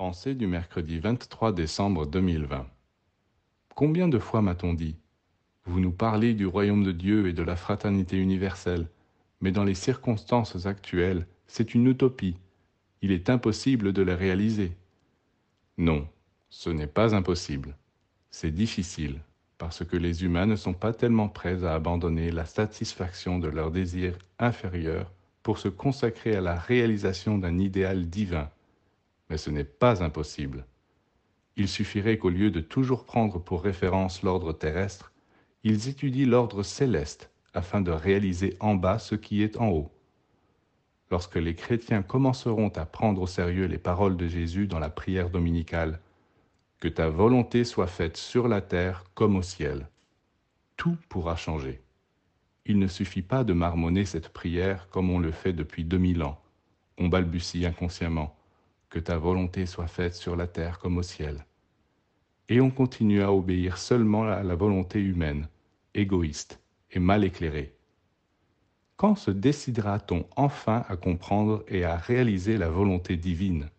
Pensée du mercredi 23 décembre 2020. Combien de fois m'a-t-on dit Vous nous parlez du royaume de Dieu et de la fraternité universelle, mais dans les circonstances actuelles, c'est une utopie. Il est impossible de la réaliser. Non, ce n'est pas impossible. C'est difficile, parce que les humains ne sont pas tellement prêts à abandonner la satisfaction de leurs désirs inférieurs pour se consacrer à la réalisation d'un idéal divin mais ce n'est pas impossible. Il suffirait qu'au lieu de toujours prendre pour référence l'ordre terrestre, ils étudient l'ordre céleste afin de réaliser en bas ce qui est en haut. Lorsque les chrétiens commenceront à prendre au sérieux les paroles de Jésus dans la prière dominicale, que ta volonté soit faite sur la terre comme au ciel, tout pourra changer. Il ne suffit pas de marmonner cette prière comme on le fait depuis deux mille ans. On balbutie inconsciemment que ta volonté soit faite sur la terre comme au ciel. Et on continue à obéir seulement à la volonté humaine, égoïste et mal éclairée. Quand se décidera-t-on enfin à comprendre et à réaliser la volonté divine?